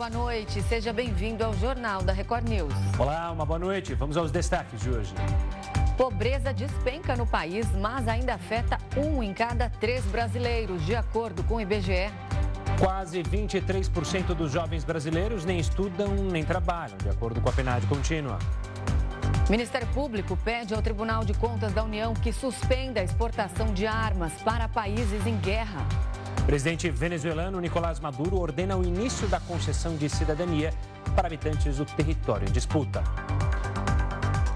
boa noite. Seja bem-vindo ao Jornal da Record News. Olá, uma boa noite. Vamos aos destaques de hoje. Pobreza despenca no país, mas ainda afeta um em cada três brasileiros, de acordo com o IBGE. Quase 23% dos jovens brasileiros nem estudam nem trabalham, de acordo com a PNAD contínua. Ministério Público pede ao Tribunal de Contas da União que suspenda a exportação de armas para países em guerra. Presidente venezuelano Nicolás Maduro ordena o início da concessão de cidadania para habitantes do território em disputa.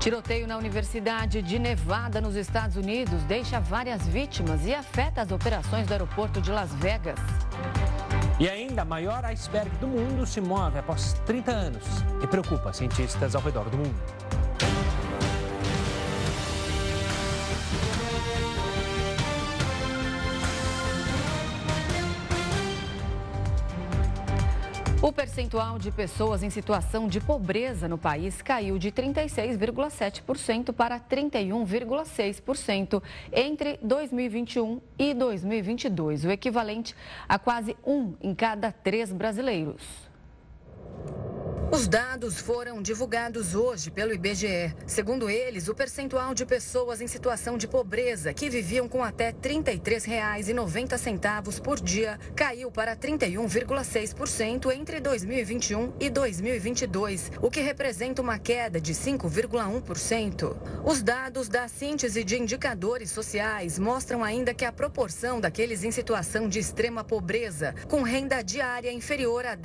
Tiroteio na Universidade de Nevada, nos Estados Unidos, deixa várias vítimas e afeta as operações do aeroporto de Las Vegas. E ainda, a maior iceberg do mundo se move após 30 anos e preocupa cientistas ao redor do mundo. O percentual de pessoas em situação de pobreza no país caiu de 36,7% para 31,6% entre 2021 e 2022, o equivalente a quase um em cada três brasileiros. Os dados foram divulgados hoje pelo IBGE. Segundo eles, o percentual de pessoas em situação de pobreza que viviam com até R$ 33,90 por dia caiu para 31,6% entre 2021 e 2022, o que representa uma queda de 5,1%. Os dados da síntese de indicadores sociais mostram ainda que a proporção daqueles em situação de extrema pobreza, com renda diária inferior a R$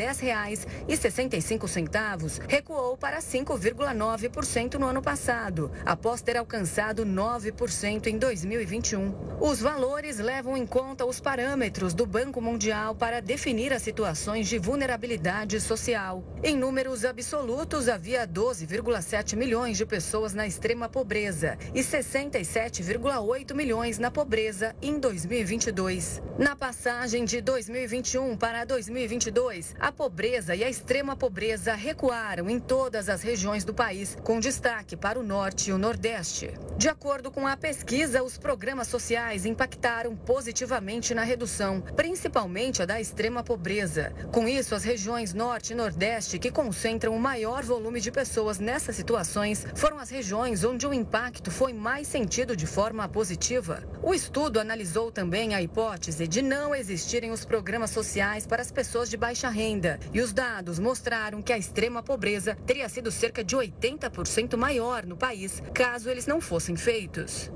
10,65 centavos recuou para 5,9% no ano passado, após ter alcançado 9% em 2021. Os valores levam em conta os parâmetros do Banco Mundial para definir as situações de vulnerabilidade social. Em números absolutos, havia 12,7 milhões de pessoas na extrema pobreza e 67,8 milhões na pobreza em 2022. Na passagem de 2021 para 2022, a pobreza e a extrema pobreza recuaram em todas as regiões do país, com destaque para o norte e o nordeste. De acordo com a pesquisa, os programas sociais impactaram positivamente na redução, principalmente a da extrema pobreza. Com isso, as regiões norte e nordeste, que concentram o maior volume de pessoas nessas situações, foram as regiões onde o impacto foi mais sentido de forma positiva. O estudo analisou também a hipótese de não existirem os programas sociais para as pessoas de baixa renda, e os dados mostraram que a extrema extrema pobreza teria sido cerca de 80% maior no país caso eles não fossem feitos.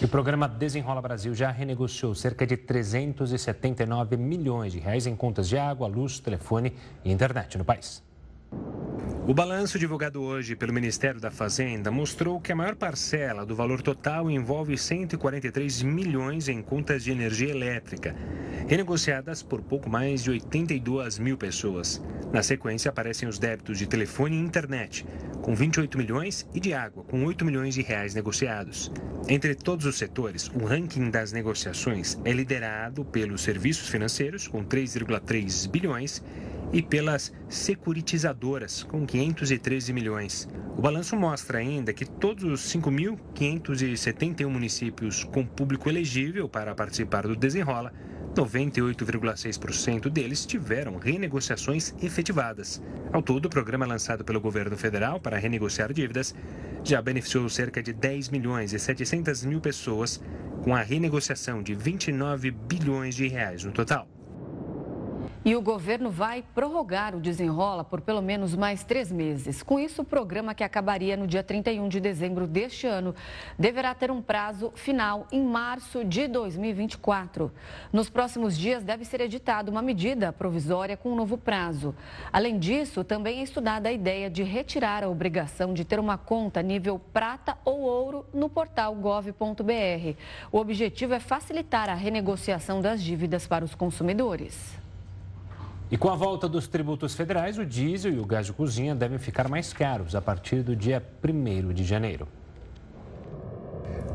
E o programa Desenrola Brasil já renegociou cerca de 379 milhões de reais em contas de água, luz, telefone e internet no país. O balanço divulgado hoje pelo Ministério da Fazenda mostrou que a maior parcela do valor total envolve 143 milhões em contas de energia elétrica, renegociadas por pouco mais de 82 mil pessoas. Na sequência, aparecem os débitos de telefone e internet, com 28 milhões, e de água, com 8 milhões de reais negociados. Entre todos os setores, o ranking das negociações é liderado pelos serviços financeiros, com 3,3 bilhões, e pelas securitizadoras, com 513 milhões. O balanço mostra ainda que todos os 5.571 municípios com público elegível para participar do Desenrola, 98,6% deles tiveram renegociações efetivadas. Ao todo, o programa lançado pelo governo federal para renegociar dívidas já beneficiou cerca de 10 milhões e 700 mil pessoas, com a renegociação de 29 bilhões de reais no total. E o governo vai prorrogar o desenrola por pelo menos mais três meses. Com isso, o programa que acabaria no dia 31 de dezembro deste ano deverá ter um prazo final em março de 2024. Nos próximos dias, deve ser editada uma medida provisória com um novo prazo. Além disso, também é estudada a ideia de retirar a obrigação de ter uma conta nível prata ou ouro no portal gov.br. O objetivo é facilitar a renegociação das dívidas para os consumidores. E com a volta dos tributos federais, o diesel e o gás de cozinha devem ficar mais caros a partir do dia 1 de janeiro.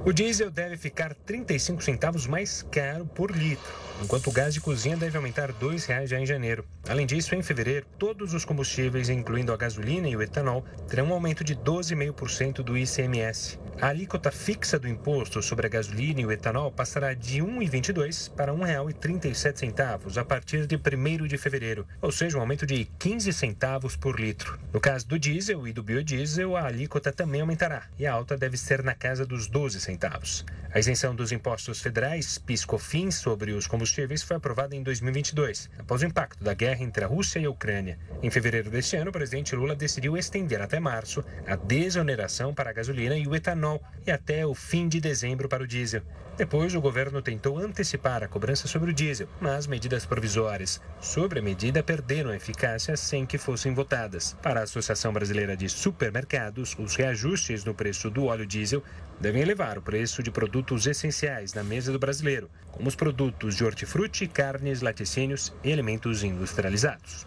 O diesel deve ficar 35 centavos mais caro por litro, enquanto o gás de cozinha deve aumentar R$ 2,00 já em janeiro. Além disso, em fevereiro, todos os combustíveis, incluindo a gasolina e o etanol, terão um aumento de 12,5% do ICMS. A alíquota fixa do imposto sobre a gasolina e o etanol passará de R$ 1,22 para R$ 1,37 a partir de 1 de fevereiro, ou seja, um aumento de 15 centavos por litro. No caso do diesel e do biodiesel, a alíquota também aumentará e a alta deve ser na casa dos 12 centavos centavos. A isenção dos impostos federais PIS/COFINS sobre os combustíveis foi aprovada em 2022, após o impacto da guerra entre a Rússia e a Ucrânia. Em fevereiro deste ano, o presidente Lula decidiu estender até março a desoneração para a gasolina e o etanol e até o fim de dezembro para o diesel. Depois, o governo tentou antecipar a cobrança sobre o diesel, mas medidas provisórias sobre a medida perderam eficácia sem que fossem votadas. Para a Associação Brasileira de Supermercados, os reajustes no preço do óleo diesel devem elevar o preço de produtos essenciais na mesa do brasileiro, como os produtos de hortifruti, carnes, laticínios e alimentos industrializados.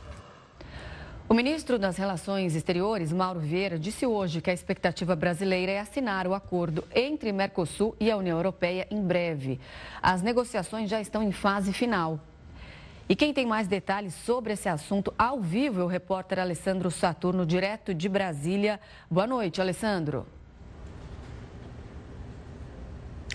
O ministro das Relações Exteriores, Mauro Vieira, disse hoje que a expectativa brasileira é assinar o acordo entre Mercosul e a União Europeia em breve. As negociações já estão em fase final. E quem tem mais detalhes sobre esse assunto ao vivo é o repórter Alessandro Saturno, direto de Brasília. Boa noite, Alessandro.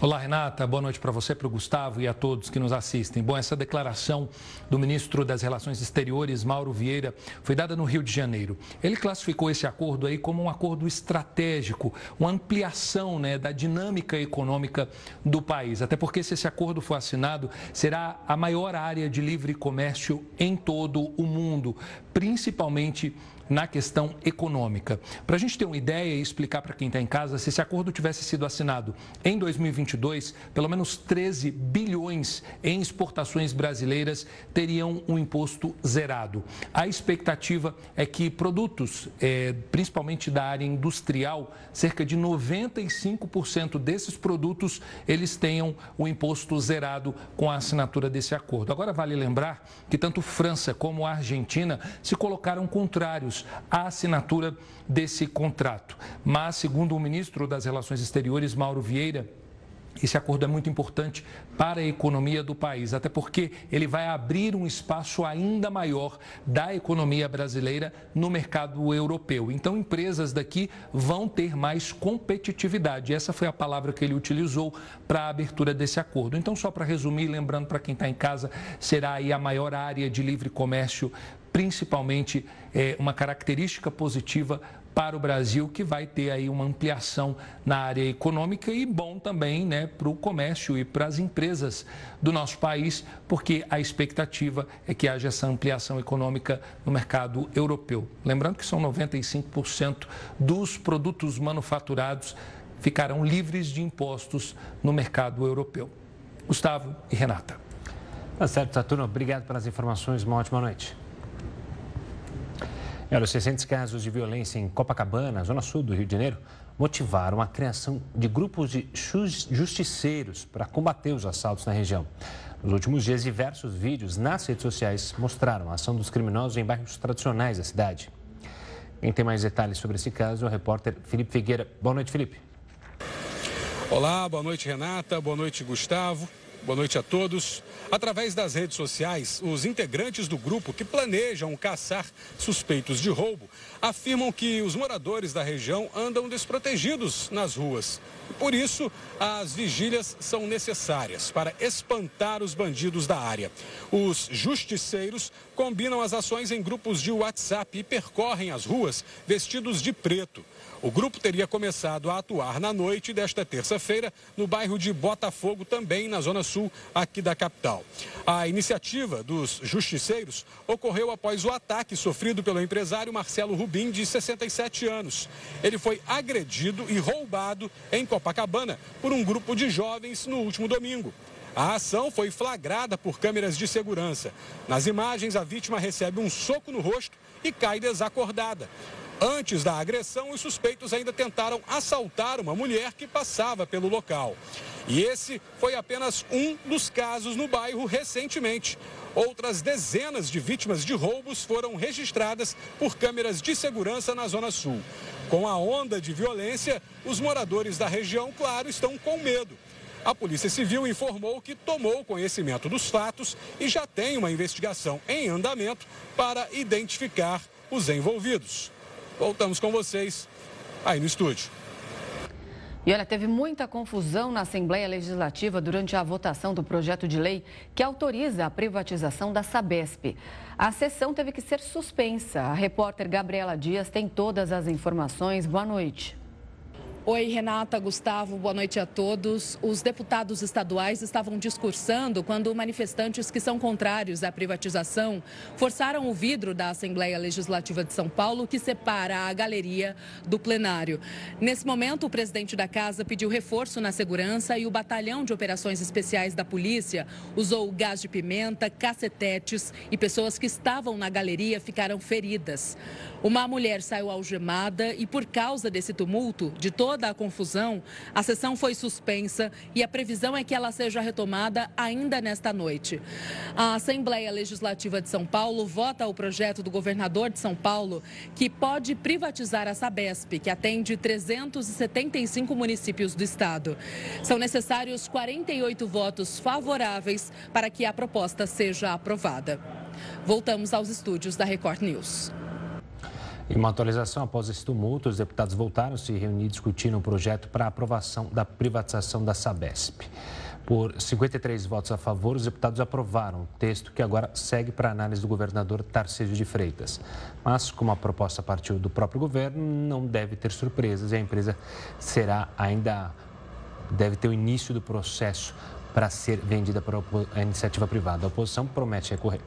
Olá, Renata. Boa noite para você, para o Gustavo e a todos que nos assistem. Bom, essa declaração do ministro das Relações Exteriores, Mauro Vieira, foi dada no Rio de Janeiro. Ele classificou esse acordo aí como um acordo estratégico, uma ampliação né, da dinâmica econômica do país. Até porque, se esse acordo for assinado, será a maior área de livre comércio em todo o mundo, principalmente na questão econômica. Para a gente ter uma ideia e explicar para quem está em casa, se esse acordo tivesse sido assinado em 2022, pelo menos 13 bilhões em exportações brasileiras teriam um imposto zerado. A expectativa é que produtos, é, principalmente da área industrial, cerca de 95% desses produtos eles tenham o imposto zerado com a assinatura desse acordo. Agora vale lembrar que tanto França como a Argentina se colocaram contrários à assinatura desse contrato. Mas, segundo o ministro das Relações Exteriores, Mauro Vieira, esse acordo é muito importante para a economia do país, até porque ele vai abrir um espaço ainda maior da economia brasileira no mercado europeu. Então, empresas daqui vão ter mais competitividade. Essa foi a palavra que ele utilizou para a abertura desse acordo. Então, só para resumir, lembrando para quem está em casa, será aí a maior área de livre comércio principalmente é, uma característica positiva para o Brasil, que vai ter aí uma ampliação na área econômica e bom também né, para o comércio e para as empresas do nosso país, porque a expectativa é que haja essa ampliação econômica no mercado europeu. Lembrando que são 95% dos produtos manufaturados ficarão livres de impostos no mercado europeu. Gustavo e Renata. Tá certo, Saturno. Obrigado pelas informações. Uma ótima noite. Olha, os recentes casos de violência em Copacabana, zona sul do Rio de Janeiro, motivaram a criação de grupos de justiceiros para combater os assaltos na região. Nos últimos dias, diversos vídeos nas redes sociais mostraram a ação dos criminosos em bairros tradicionais da cidade. Quem tem mais detalhes sobre esse caso é o repórter Felipe Figueira. Boa noite, Felipe. Olá, boa noite, Renata. Boa noite, Gustavo. Boa noite a todos. Através das redes sociais, os integrantes do grupo que planejam caçar suspeitos de roubo afirmam que os moradores da região andam desprotegidos nas ruas. Por isso, as vigílias são necessárias para espantar os bandidos da área. Os justiceiros combinam as ações em grupos de WhatsApp e percorrem as ruas vestidos de preto. O grupo teria começado a atuar na noite desta terça-feira no bairro de Botafogo, também na zona sul aqui da capital. A iniciativa dos justiceiros ocorreu após o ataque sofrido pelo empresário Marcelo Rubim, de 67 anos. Ele foi agredido e roubado em Copacabana por um grupo de jovens no último domingo. A ação foi flagrada por câmeras de segurança. Nas imagens, a vítima recebe um soco no rosto e cai desacordada. Antes da agressão, os suspeitos ainda tentaram assaltar uma mulher que passava pelo local. E esse foi apenas um dos casos no bairro recentemente. Outras dezenas de vítimas de roubos foram registradas por câmeras de segurança na Zona Sul. Com a onda de violência, os moradores da região, claro, estão com medo. A Polícia Civil informou que tomou conhecimento dos fatos e já tem uma investigação em andamento para identificar os envolvidos. Voltamos com vocês aí no estúdio. E olha, teve muita confusão na Assembleia Legislativa durante a votação do projeto de lei que autoriza a privatização da Sabesp. A sessão teve que ser suspensa. A repórter Gabriela Dias tem todas as informações. Boa noite. Oi, Renata, Gustavo, boa noite a todos. Os deputados estaduais estavam discursando quando manifestantes que são contrários à privatização forçaram o vidro da Assembleia Legislativa de São Paulo, que separa a galeria do plenário. Nesse momento, o presidente da casa pediu reforço na segurança e o batalhão de operações especiais da polícia usou gás de pimenta, cacetetes e pessoas que estavam na galeria ficaram feridas. Uma mulher saiu algemada e, por causa desse tumulto, de toda a confusão, a sessão foi suspensa e a previsão é que ela seja retomada ainda nesta noite. A Assembleia Legislativa de São Paulo vota o projeto do governador de São Paulo que pode privatizar a Sabesp, que atende 375 municípios do estado. São necessários 48 votos favoráveis para que a proposta seja aprovada. Voltamos aos estúdios da Record News. Em uma atualização, após esse tumulto, os deputados voltaram a se reunir discutindo um projeto para aprovação da privatização da Sabesp. Por 53 votos a favor, os deputados aprovaram o texto que agora segue para análise do governador Tarcísio de Freitas. Mas, como a proposta partiu do próprio governo, não deve ter surpresas e a empresa será ainda deve ter o início do processo para ser vendida para a iniciativa privada. A oposição promete recorrer.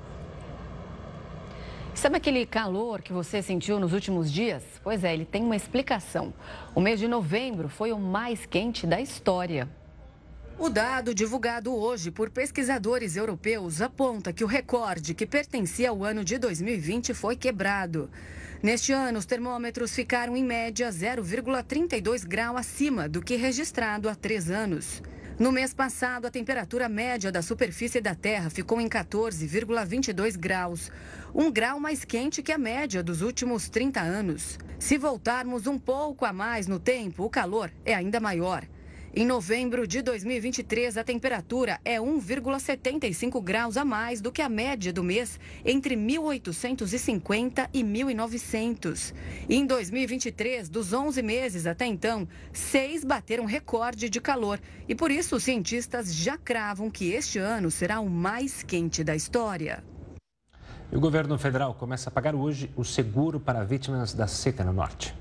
Sabe aquele calor que você sentiu nos últimos dias? Pois é, ele tem uma explicação. O mês de novembro foi o mais quente da história. O dado divulgado hoje por pesquisadores europeus aponta que o recorde que pertencia ao ano de 2020 foi quebrado. Neste ano, os termômetros ficaram em média 0,32 grau acima do que registrado há três anos. No mês passado, a temperatura média da superfície da Terra ficou em 14,22 graus, um grau mais quente que a média dos últimos 30 anos. Se voltarmos um pouco a mais no tempo, o calor é ainda maior. Em novembro de 2023, a temperatura é 1,75 graus a mais do que a média do mês entre 1850 e 1900. E em 2023, dos 11 meses até então, seis bateram recorde de calor. E por isso, os cientistas já cravam que este ano será o mais quente da história. E o governo federal começa a pagar hoje o seguro para vítimas da seca no norte.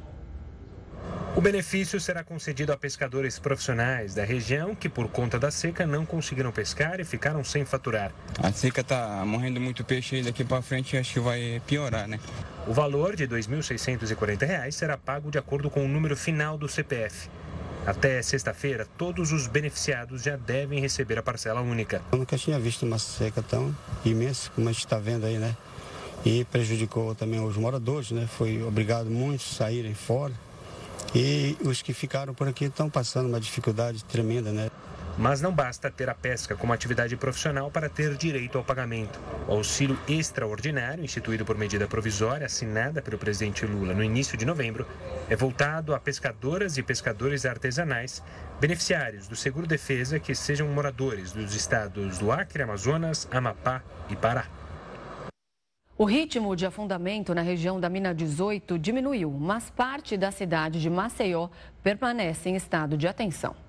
O benefício será concedido a pescadores profissionais da região que, por conta da seca, não conseguiram pescar e ficaram sem faturar. A seca está morrendo muito peixe e daqui para frente acho que vai piorar, né? O valor de R$ 2.640 será pago de acordo com o número final do CPF. Até sexta-feira, todos os beneficiados já devem receber a parcela única. Eu nunca tinha visto uma seca tão imensa como a gente está vendo aí, né? E prejudicou também os moradores, né? Foi obrigado muitos a saírem fora. E os que ficaram por aqui estão passando uma dificuldade tremenda, né? Mas não basta ter a pesca como atividade profissional para ter direito ao pagamento. O auxílio extraordinário, instituído por medida provisória assinada pelo presidente Lula no início de novembro, é voltado a pescadoras e pescadores artesanais, beneficiários do Seguro Defesa que sejam moradores dos estados do Acre, Amazonas, Amapá e Pará. O ritmo de afundamento na região da Mina 18 diminuiu, mas parte da cidade de Maceió permanece em estado de atenção.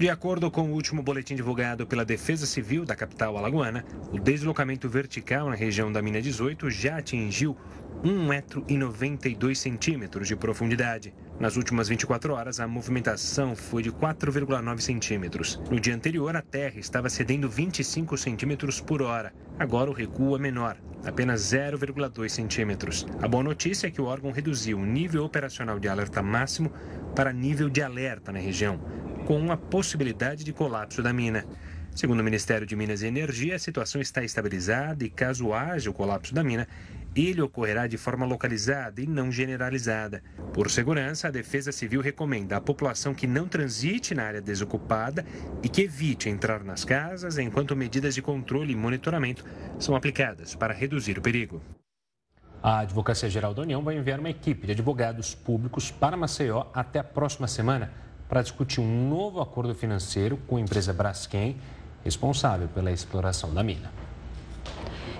De acordo com o último boletim divulgado pela Defesa Civil da capital alagoana, o deslocamento vertical na região da Mina 18 já atingiu 1,92 metros de profundidade. Nas últimas 24 horas, a movimentação foi de 4,9 centímetros. No dia anterior, a terra estava cedendo 25 centímetros por hora. Agora o recuo é menor, apenas 0,2 centímetros. A boa notícia é que o órgão reduziu o nível operacional de alerta máximo para nível de alerta na região, com a possibilidade de colapso da mina. Segundo o Ministério de Minas e Energia, a situação está estabilizada e, caso haja o colapso da mina, ele ocorrerá de forma localizada e não generalizada. Por segurança, a Defesa Civil recomenda à população que não transite na área desocupada e que evite entrar nas casas enquanto medidas de controle e monitoramento são aplicadas para reduzir o perigo. A Advocacia Geral da União vai enviar uma equipe de advogados públicos para Maceió até a próxima semana para discutir um novo acordo financeiro com a empresa Braskem, responsável pela exploração da mina.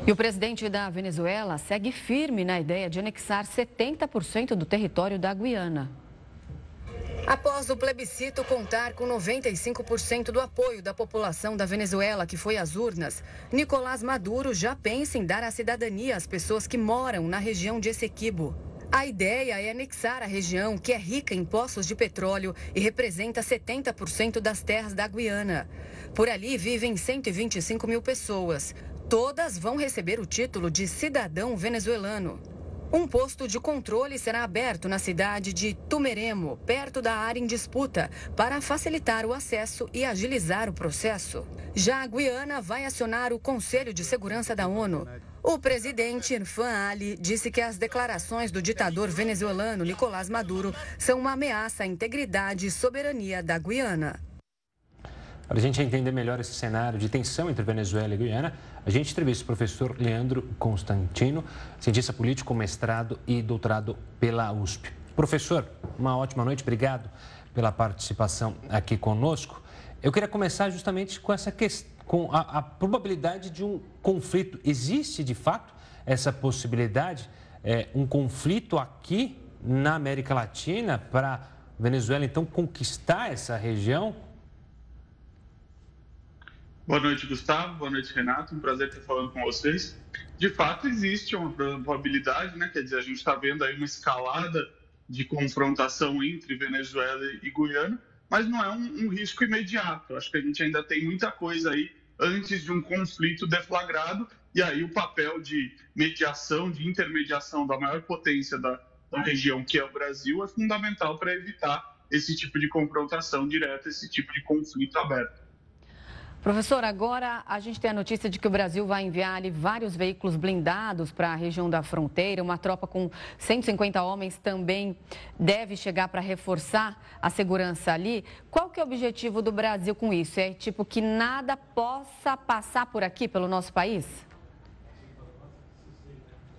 E o presidente da Venezuela segue firme na ideia de anexar 70% do território da Guiana. Após o plebiscito contar com 95% do apoio da população da Venezuela que foi às urnas, Nicolás Maduro já pensa em dar a cidadania às pessoas que moram na região de Essequibo. A ideia é anexar a região, que é rica em poços de petróleo e representa 70% das terras da Guiana. Por ali vivem 125 mil pessoas. Todas vão receber o título de cidadão venezuelano. Um posto de controle será aberto na cidade de Tumeremo, perto da área em disputa, para facilitar o acesso e agilizar o processo. Já a Guiana vai acionar o Conselho de Segurança da ONU. O presidente Irfan Ali disse que as declarações do ditador venezuelano Nicolás Maduro são uma ameaça à integridade e soberania da Guiana. Para a gente entender melhor esse cenário de tensão entre Venezuela e Guiana, a gente entrevista o professor Leandro Constantino, cientista político, mestrado e doutorado pela USP. Professor, uma ótima noite, obrigado pela participação aqui conosco. Eu queria começar justamente com essa questão, com a, a probabilidade de um conflito. Existe de fato essa possibilidade, é, um conflito aqui na América Latina para Venezuela então conquistar essa região? Boa noite, Gustavo. Boa noite, Renato. Um prazer estar falando com vocês. De fato, existe uma probabilidade, né? Quer dizer, a gente está vendo aí uma escalada de confrontação entre Venezuela e Guiana, mas não é um, um risco imediato. Acho que a gente ainda tem muita coisa aí antes de um conflito deflagrado, e aí o papel de mediação, de intermediação da maior potência da, da região, que é o Brasil, é fundamental para evitar esse tipo de confrontação direta, esse tipo de conflito aberto. Professor, agora a gente tem a notícia de que o Brasil vai enviar ali vários veículos blindados para a região da fronteira. Uma tropa com 150 homens também deve chegar para reforçar a segurança ali. Qual que é o objetivo do Brasil com isso? É tipo que nada possa passar por aqui, pelo nosso país?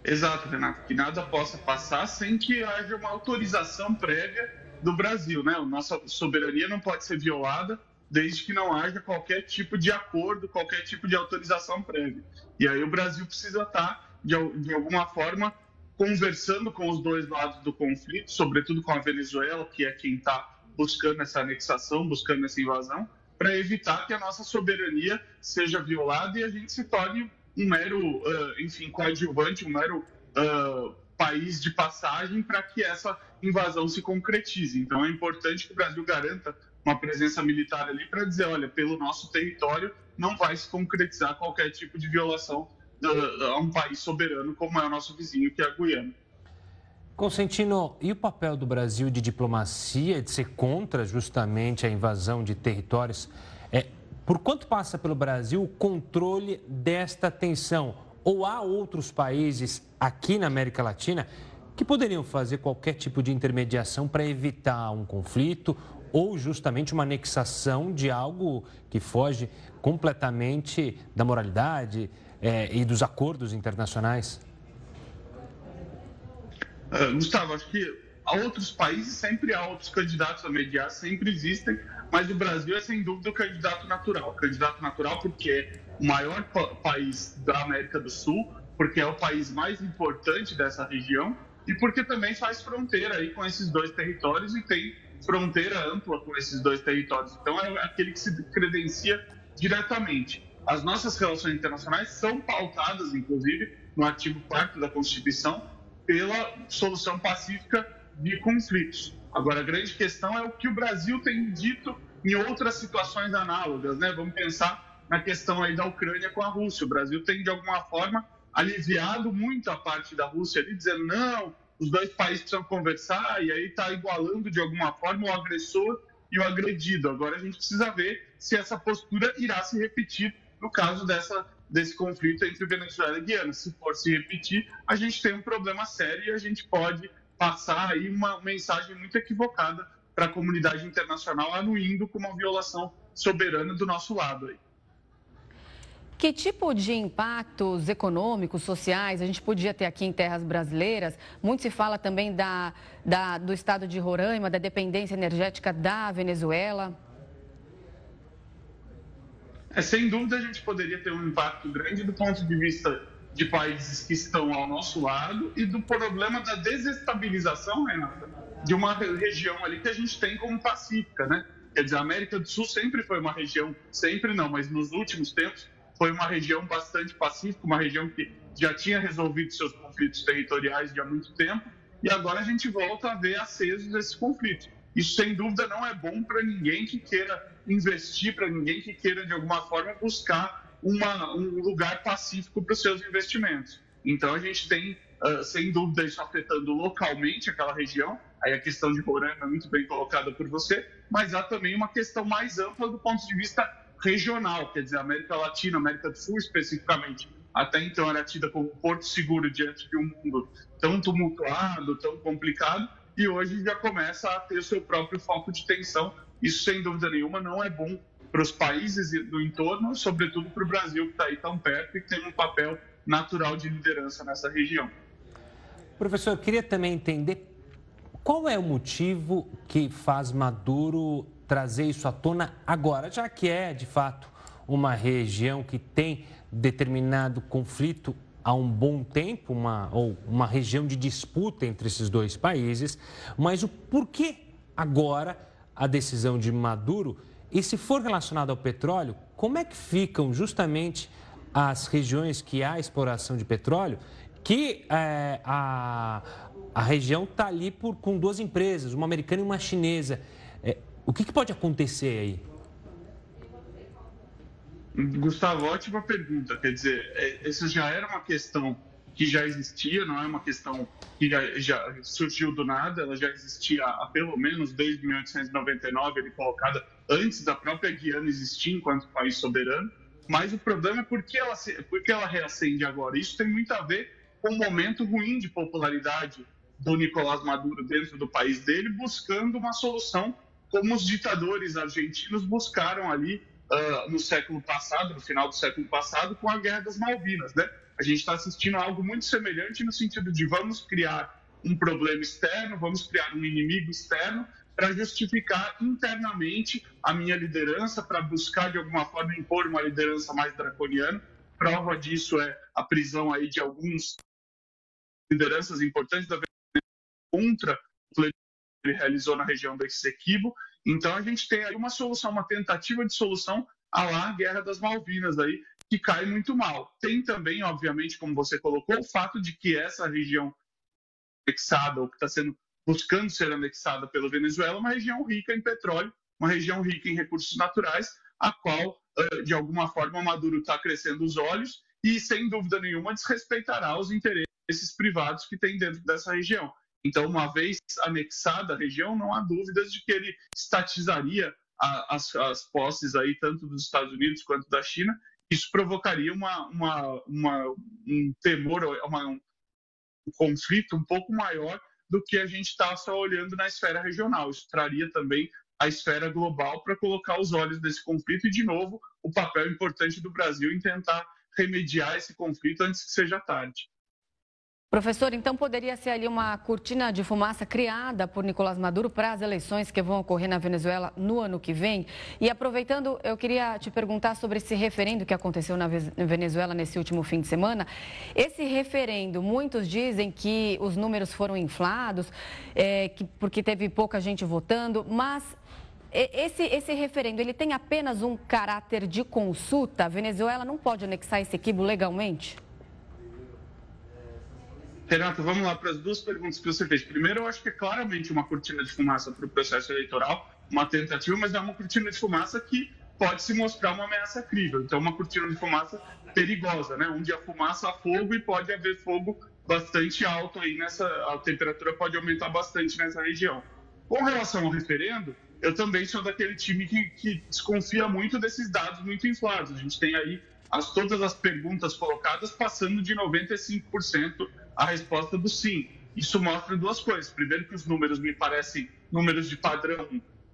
Exato, Renato. Que nada possa passar sem que haja uma autorização prévia do Brasil, né? A nossa soberania não pode ser violada desde que não haja qualquer tipo de acordo, qualquer tipo de autorização prévia. E aí o Brasil precisa estar, de, de alguma forma, conversando com os dois lados do conflito, sobretudo com a Venezuela, que é quem está buscando essa anexação, buscando essa invasão, para evitar que a nossa soberania seja violada e a gente se torne um mero, uh, enfim, coadjuvante, um mero uh, país de passagem para que essa invasão se concretize. Então é importante que o Brasil garanta uma presença militar ali para dizer, olha, pelo nosso território não vai se concretizar qualquer tipo de violação a um país soberano como é o nosso vizinho, que é a Guiana. Consentino, e o papel do Brasil de diplomacia, de ser contra justamente a invasão de territórios? É, por quanto passa pelo Brasil o controle desta tensão? Ou há outros países aqui na América Latina que poderiam fazer qualquer tipo de intermediação para evitar um conflito ou justamente uma anexação de algo que foge completamente da moralidade é, e dos acordos internacionais? Uh, Gustavo, acho que há outros países sempre há outros candidatos a mediar, sempre existem, mas o Brasil é sem dúvida o candidato natural. O candidato natural porque é o maior pa país da América do Sul, porque é o país mais importante dessa região e porque também faz fronteira aí com esses dois territórios e tem fronteira ampla com esses dois territórios. Então, é aquele que se credencia diretamente. As nossas relações internacionais são pautadas, inclusive, no artigo 4 da Constituição, pela solução pacífica de conflitos. Agora, a grande questão é o que o Brasil tem dito em outras situações análogas, né? Vamos pensar na questão aí da Ucrânia com a Rússia. O Brasil tem, de alguma forma, aliviado muito a parte da Rússia ali, dizendo, não, os dois países precisam conversar e aí está igualando de alguma forma o agressor e o agredido. Agora a gente precisa ver se essa postura irá se repetir no caso dessa desse conflito entre Venezuela e Guiana. Se for se repetir, a gente tem um problema sério e a gente pode passar aí uma mensagem muito equivocada para a comunidade internacional, anuindo com uma violação soberana do nosso lado aí. Que tipo de impactos econômicos, sociais a gente podia ter aqui em terras brasileiras? Muito se fala também da, da, do estado de Roraima, da dependência energética da Venezuela. É, sem dúvida, a gente poderia ter um impacto grande do ponto de vista de países que estão ao nosso lado e do problema da desestabilização, Renata, de uma região ali que a gente tem como pacífica, né? Quer dizer, a América do Sul sempre foi uma região, sempre não, mas nos últimos tempos foi uma região bastante pacífica, uma região que já tinha resolvido seus conflitos territoriais de há muito tempo, e agora a gente volta a ver acesos esse conflito. Isso, sem dúvida, não é bom para ninguém que queira investir, para ninguém que queira, de alguma forma, buscar uma, um lugar pacífico para os seus investimentos. Então, a gente tem, uh, sem dúvida, isso afetando localmente aquela região. Aí a questão de Roraima é muito bem colocada por você, mas há também uma questão mais ampla do ponto de vista regional, quer dizer, América Latina, América do Sul especificamente. Até então era tida como porto seguro diante de um mundo tão tumultuado, tão complicado, e hoje já começa a ter o seu próprio foco de tensão. Isso, sem dúvida nenhuma, não é bom para os países do entorno, sobretudo para o Brasil, que está aí tão perto e que tem um papel natural de liderança nessa região. Professor, eu queria também entender qual é o motivo que faz Maduro trazer isso à tona agora, já que é, de fato, uma região que tem determinado conflito há um bom tempo, uma, ou uma região de disputa entre esses dois países, mas o porquê agora a decisão de Maduro? E se for relacionado ao petróleo, como é que ficam justamente as regiões que há exploração de petróleo, que é, a, a região está ali por, com duas empresas, uma americana e uma chinesa. É, o que, que pode acontecer aí? Gustavo, ótima pergunta. Quer dizer, é, essa já era uma questão que já existia, não é uma questão que já, já surgiu do nada, ela já existia há pelo menos desde 1899, ele colocada antes da própria Guiana existir enquanto país soberano. Mas o problema é por que ela, por que ela reacende agora. Isso tem muito a ver com o momento ruim de popularidade do Nicolás Maduro dentro do país dele, buscando uma solução como os ditadores argentinos buscaram ali uh, no século passado, no final do século passado, com a Guerra das Malvinas, né? A gente está assistindo a algo muito semelhante no sentido de vamos criar um problema externo, vamos criar um inimigo externo para justificar internamente a minha liderança, para buscar de alguma forma impor uma liderança mais draconiana. Prova disso é a prisão aí de alguns lideranças importantes da contra ele realizou na região do Essequibo então a gente tem aí uma solução, uma tentativa de solução à lá Guerra das Malvinas aí, que cai muito mal. Tem também, obviamente, como você colocou, o fato de que essa região anexada, ou que está sendo buscando ser anexada pela Venezuela, é uma região rica em petróleo, uma região rica em recursos naturais, a qual, de alguma forma, Maduro está crescendo os olhos e, sem dúvida nenhuma, desrespeitará os interesses privados que tem dentro dessa região. Então, uma vez anexada a região, não há dúvidas de que ele estatizaria a, as, as posses aí, tanto dos Estados Unidos quanto da China. Isso provocaria uma, uma, uma um temor, uma, um conflito um pouco maior do que a gente está só olhando na esfera regional. Isso traria também a esfera global para colocar os olhos nesse conflito e, de novo, o papel importante do Brasil em tentar remediar esse conflito antes que seja tarde. Professor, então poderia ser ali uma cortina de fumaça criada por Nicolás Maduro para as eleições que vão ocorrer na Venezuela no ano que vem? E aproveitando, eu queria te perguntar sobre esse referendo que aconteceu na Venezuela nesse último fim de semana. Esse referendo, muitos dizem que os números foram inflados, é, que, porque teve pouca gente votando, mas esse, esse referendo, ele tem apenas um caráter de consulta? A Venezuela não pode anexar esse equibo legalmente? Renato, vamos lá para as duas perguntas que você fez. Primeiro, eu acho que é claramente uma cortina de fumaça para o processo eleitoral, uma tentativa, mas é uma cortina de fumaça que pode se mostrar uma ameaça crível. Então, uma cortina de fumaça perigosa, né? Onde a fumaça há fogo e pode haver fogo bastante alto aí nessa, a temperatura pode aumentar bastante nessa região. Com relação ao referendo, eu também sou daquele time que, que desconfia muito desses dados muito inflados. A gente tem aí as, todas as perguntas colocadas passando de 95% a resposta do sim. Isso mostra duas coisas. Primeiro, que os números me parecem números de padrão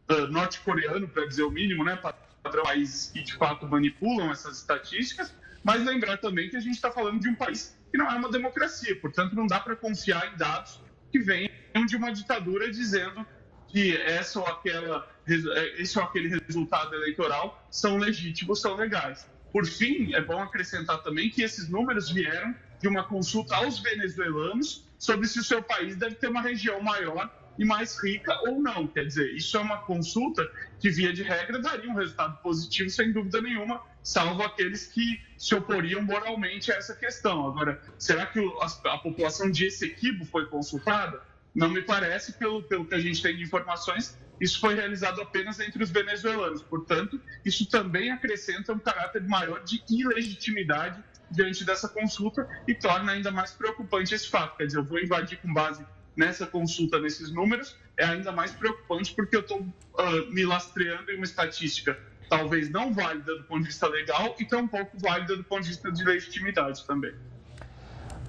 uh, norte-coreano, para dizer o mínimo, né? padrão países que de fato manipulam essas estatísticas. Mas lembrar também que a gente está falando de um país que não é uma democracia, portanto, não dá para confiar em dados que venham de uma ditadura dizendo que essa ou aquela, é, esse ou aquele resultado eleitoral são legítimos, são legais. Por fim, é bom acrescentar também que esses números vieram de uma consulta aos venezuelanos sobre se o seu país deve ter uma região maior e mais rica ou não. Quer dizer, isso é uma consulta que, via de regra, daria um resultado positivo, sem dúvida nenhuma, salvo aqueles que se oporiam moralmente a essa questão. Agora, será que a, população de Essequibo foi consultada? Não me parece, pelo, pelo que a gente tem de informações, isso foi realizado apenas entre os venezuelanos. Portanto, isso também acrescenta um caráter maior de ilegitimidade diante dessa consulta e torna ainda mais preocupante esse fato. Quer dizer, eu vou invadir com base nessa consulta, nesses números, é ainda mais preocupante porque eu estou uh, me lastreando em uma estatística talvez não válida do ponto de vista legal e tampouco válida do ponto de vista de legitimidade também.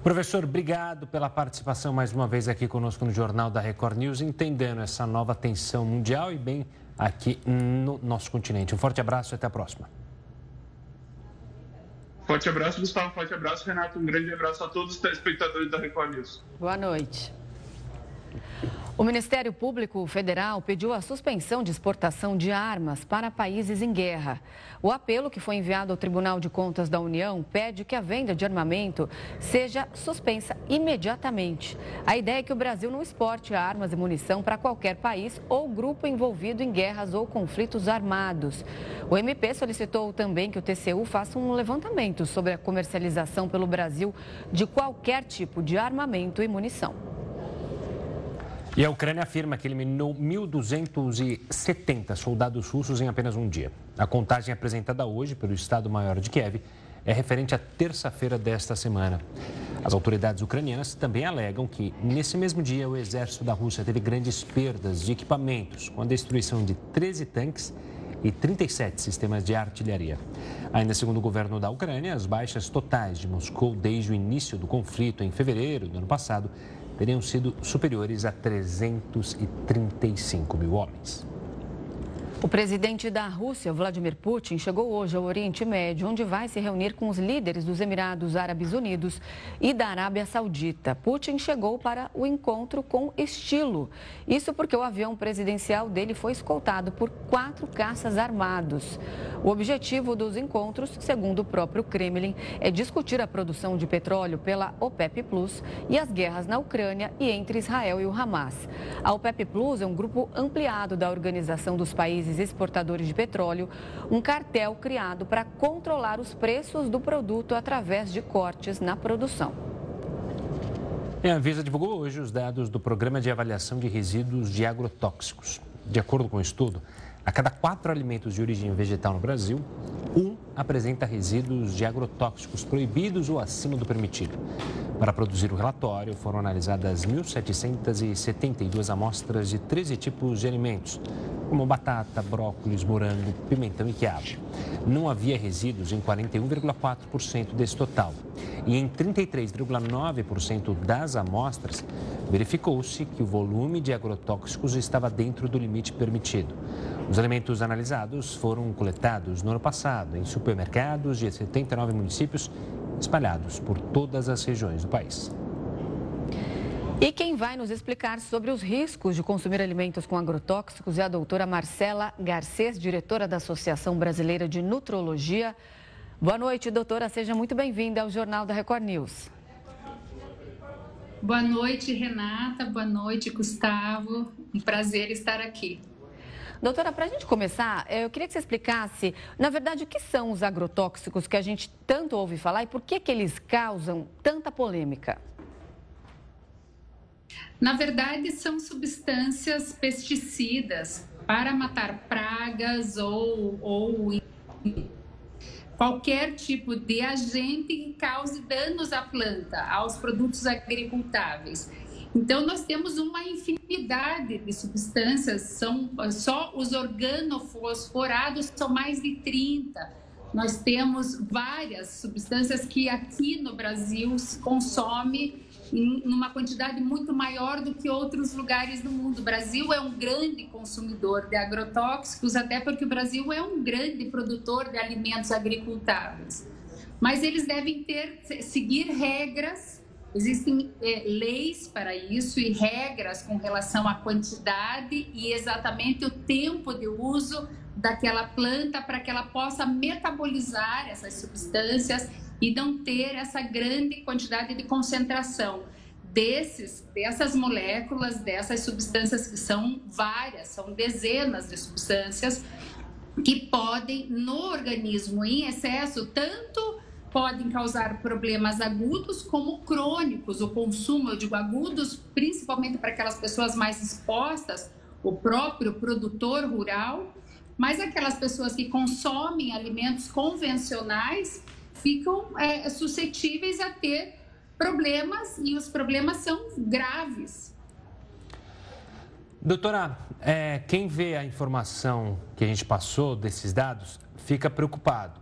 Professor, obrigado pela participação mais uma vez aqui conosco no Jornal da Record News, entendendo essa nova tensão mundial e bem aqui no nosso continente. Um forte abraço e até a próxima. Forte abraço, Gustavo. Forte abraço, Renato. Um grande abraço a todos os telespectadores da Record News. Boa noite. O Ministério Público Federal pediu a suspensão de exportação de armas para países em guerra. O apelo que foi enviado ao Tribunal de Contas da União pede que a venda de armamento seja suspensa imediatamente. A ideia é que o Brasil não exporte armas e munição para qualquer país ou grupo envolvido em guerras ou conflitos armados. O MP solicitou também que o TCU faça um levantamento sobre a comercialização pelo Brasil de qualquer tipo de armamento e munição. E a Ucrânia afirma que eliminou 1.270 soldados russos em apenas um dia. A contagem apresentada hoje pelo Estado-Maior de Kiev é referente à terça-feira desta semana. As autoridades ucranianas também alegam que, nesse mesmo dia, o exército da Rússia teve grandes perdas de equipamentos, com a destruição de 13 tanques e 37 sistemas de artilharia. Ainda segundo o governo da Ucrânia, as baixas totais de Moscou desde o início do conflito em fevereiro do ano passado teriam sido superiores a 335 mil homens. O presidente da Rússia, Vladimir Putin, chegou hoje ao Oriente Médio, onde vai se reunir com os líderes dos Emirados Árabes Unidos e da Arábia Saudita. Putin chegou para o encontro com estilo. Isso porque o avião presidencial dele foi escoltado por quatro caças armados. O objetivo dos encontros, segundo o próprio Kremlin, é discutir a produção de petróleo pela OPEP Plus e as guerras na Ucrânia e entre Israel e o Hamas. A OPEP Plus é um grupo ampliado da Organização dos Países países exportadores de petróleo, um cartel criado para controlar os preços do produto através de cortes na produção. A Anvisa divulgou hoje os dados do Programa de Avaliação de Resíduos de Agrotóxicos. De acordo com o estudo, a cada quatro alimentos de origem vegetal no Brasil, um apresenta resíduos de agrotóxicos proibidos ou acima do permitido. Para produzir o relatório, foram analisadas 1.772 amostras de 13 tipos de alimentos, como batata, brócolis, morango, pimentão e quiabo. Não havia resíduos em 41,4% desse total. E em 33,9% das amostras, verificou-se que o volume de agrotóxicos estava dentro do limite permitido. Os alimentos analisados foram coletados no ano passado em supermercados de 79 municípios espalhados por todas as regiões do país. E quem vai nos explicar sobre os riscos de consumir alimentos com agrotóxicos é a doutora Marcela Garcês, diretora da Associação Brasileira de Nutrologia. Boa noite, doutora. Seja muito bem-vinda ao Jornal da Record News. Boa noite, Renata. Boa noite, Gustavo. Um prazer estar aqui. Doutora, para a gente começar, eh, eu queria que você explicasse, na verdade, o que são os agrotóxicos que a gente tanto ouve falar e por que, que eles causam tanta polêmica? Na verdade, são substâncias pesticidas para matar pragas ou, ou qualquer tipo de agente que cause danos à planta, aos produtos agricultáveis. Então, nós temos uma infinidade de substâncias, são só os organofosforados são mais de 30. Nós temos várias substâncias que aqui no Brasil se consome em uma quantidade muito maior do que outros lugares do mundo. O Brasil é um grande consumidor de agrotóxicos, até porque o Brasil é um grande produtor de alimentos agricultáveis. Mas eles devem ter seguir regras Existem é, leis para isso e regras com relação à quantidade e exatamente o tempo de uso daquela planta para que ela possa metabolizar essas substâncias e não ter essa grande quantidade de concentração desses dessas moléculas, dessas substâncias que são várias, são dezenas de substâncias que podem no organismo em excesso tanto podem causar problemas agudos como crônicos. O consumo, eu digo agudos, principalmente para aquelas pessoas mais expostas, o próprio produtor rural, mas aquelas pessoas que consomem alimentos convencionais ficam é, suscetíveis a ter problemas e os problemas são graves. Doutora, é, quem vê a informação que a gente passou desses dados fica preocupado.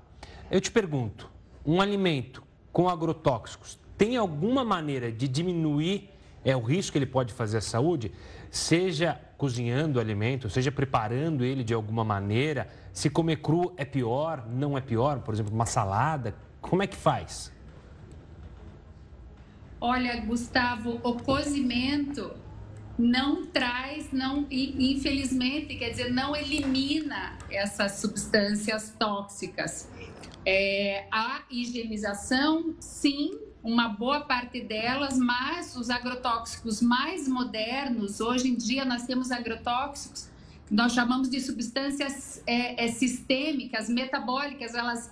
Eu te pergunto, um alimento com agrotóxicos tem alguma maneira de diminuir é, o risco que ele pode fazer à saúde, seja cozinhando o alimento, seja preparando ele de alguma maneira? Se comer cru é pior, não é pior? Por exemplo, uma salada, como é que faz? Olha, Gustavo, o cozimento não traz, não, infelizmente, quer dizer, não elimina essas substâncias tóxicas. É, a higienização, sim, uma boa parte delas, mas os agrotóxicos mais modernos, hoje em dia nós temos agrotóxicos que nós chamamos de substâncias é, é, sistêmicas, metabólicas, elas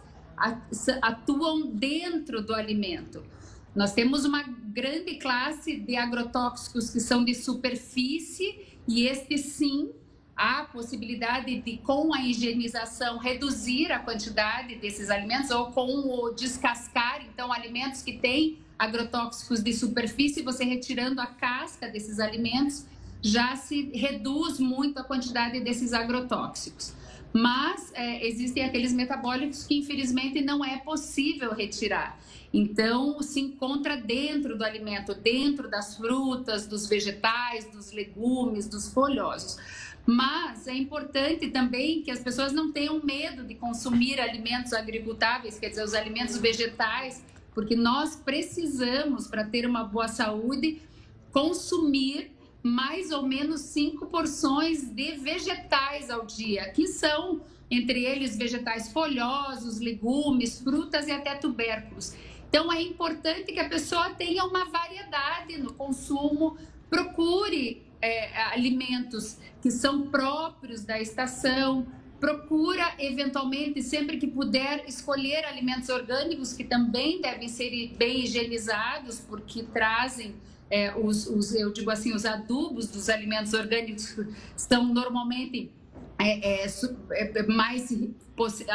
atuam dentro do alimento. Nós temos uma grande classe de agrotóxicos que são de superfície e estes sim há possibilidade de, com a higienização, reduzir a quantidade desses alimentos ou com o descascar, então, alimentos que têm agrotóxicos de superfície, você retirando a casca desses alimentos, já se reduz muito a quantidade desses agrotóxicos. Mas é, existem aqueles metabólicos que, infelizmente, não é possível retirar. Então, se encontra dentro do alimento, dentro das frutas, dos vegetais, dos legumes, dos folhosos. Mas é importante também que as pessoas não tenham medo de consumir alimentos agricultáveis, quer dizer, os alimentos vegetais, porque nós precisamos, para ter uma boa saúde, consumir mais ou menos cinco porções de vegetais ao dia, que são, entre eles, vegetais folhosos, legumes, frutas e até tubérculos. Então, é importante que a pessoa tenha uma variedade no consumo, procure é, alimentos que são próprios da estação, procura eventualmente sempre que puder escolher alimentos orgânicos que também devem ser bem higienizados porque trazem é, os, os, eu digo assim os adubos dos alimentos orgânicos são normalmente é, é, é, é mais